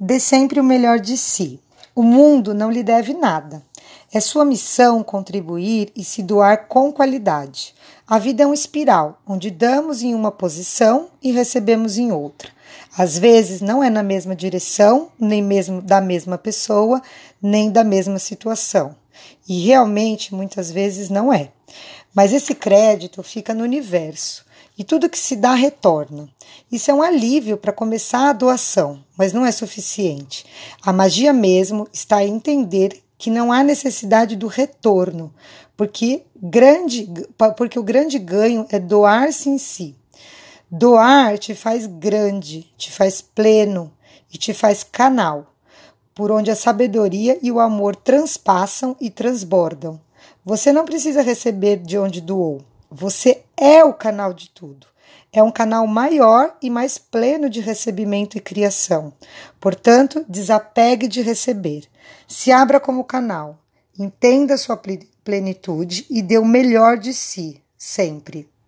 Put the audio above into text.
Dê sempre o melhor de si. O mundo não lhe deve nada. É sua missão contribuir e se doar com qualidade. A vida é um espiral, onde damos em uma posição e recebemos em outra. Às vezes não é na mesma direção, nem mesmo da mesma pessoa, nem da mesma situação. E realmente muitas vezes não é. Mas esse crédito fica no universo e tudo que se dá retorna. Isso é um alívio para começar a doação, mas não é suficiente. A magia mesmo está em entender que não há necessidade do retorno, porque, grande, porque o grande ganho é doar-se em si. Doar te faz grande, te faz pleno e te faz canal, por onde a sabedoria e o amor transpassam e transbordam. Você não precisa receber de onde doou. Você é o canal de tudo. É um canal maior e mais pleno de recebimento e criação. Portanto, desapegue de receber. Se abra como canal. Entenda sua plenitude e dê o melhor de si, sempre.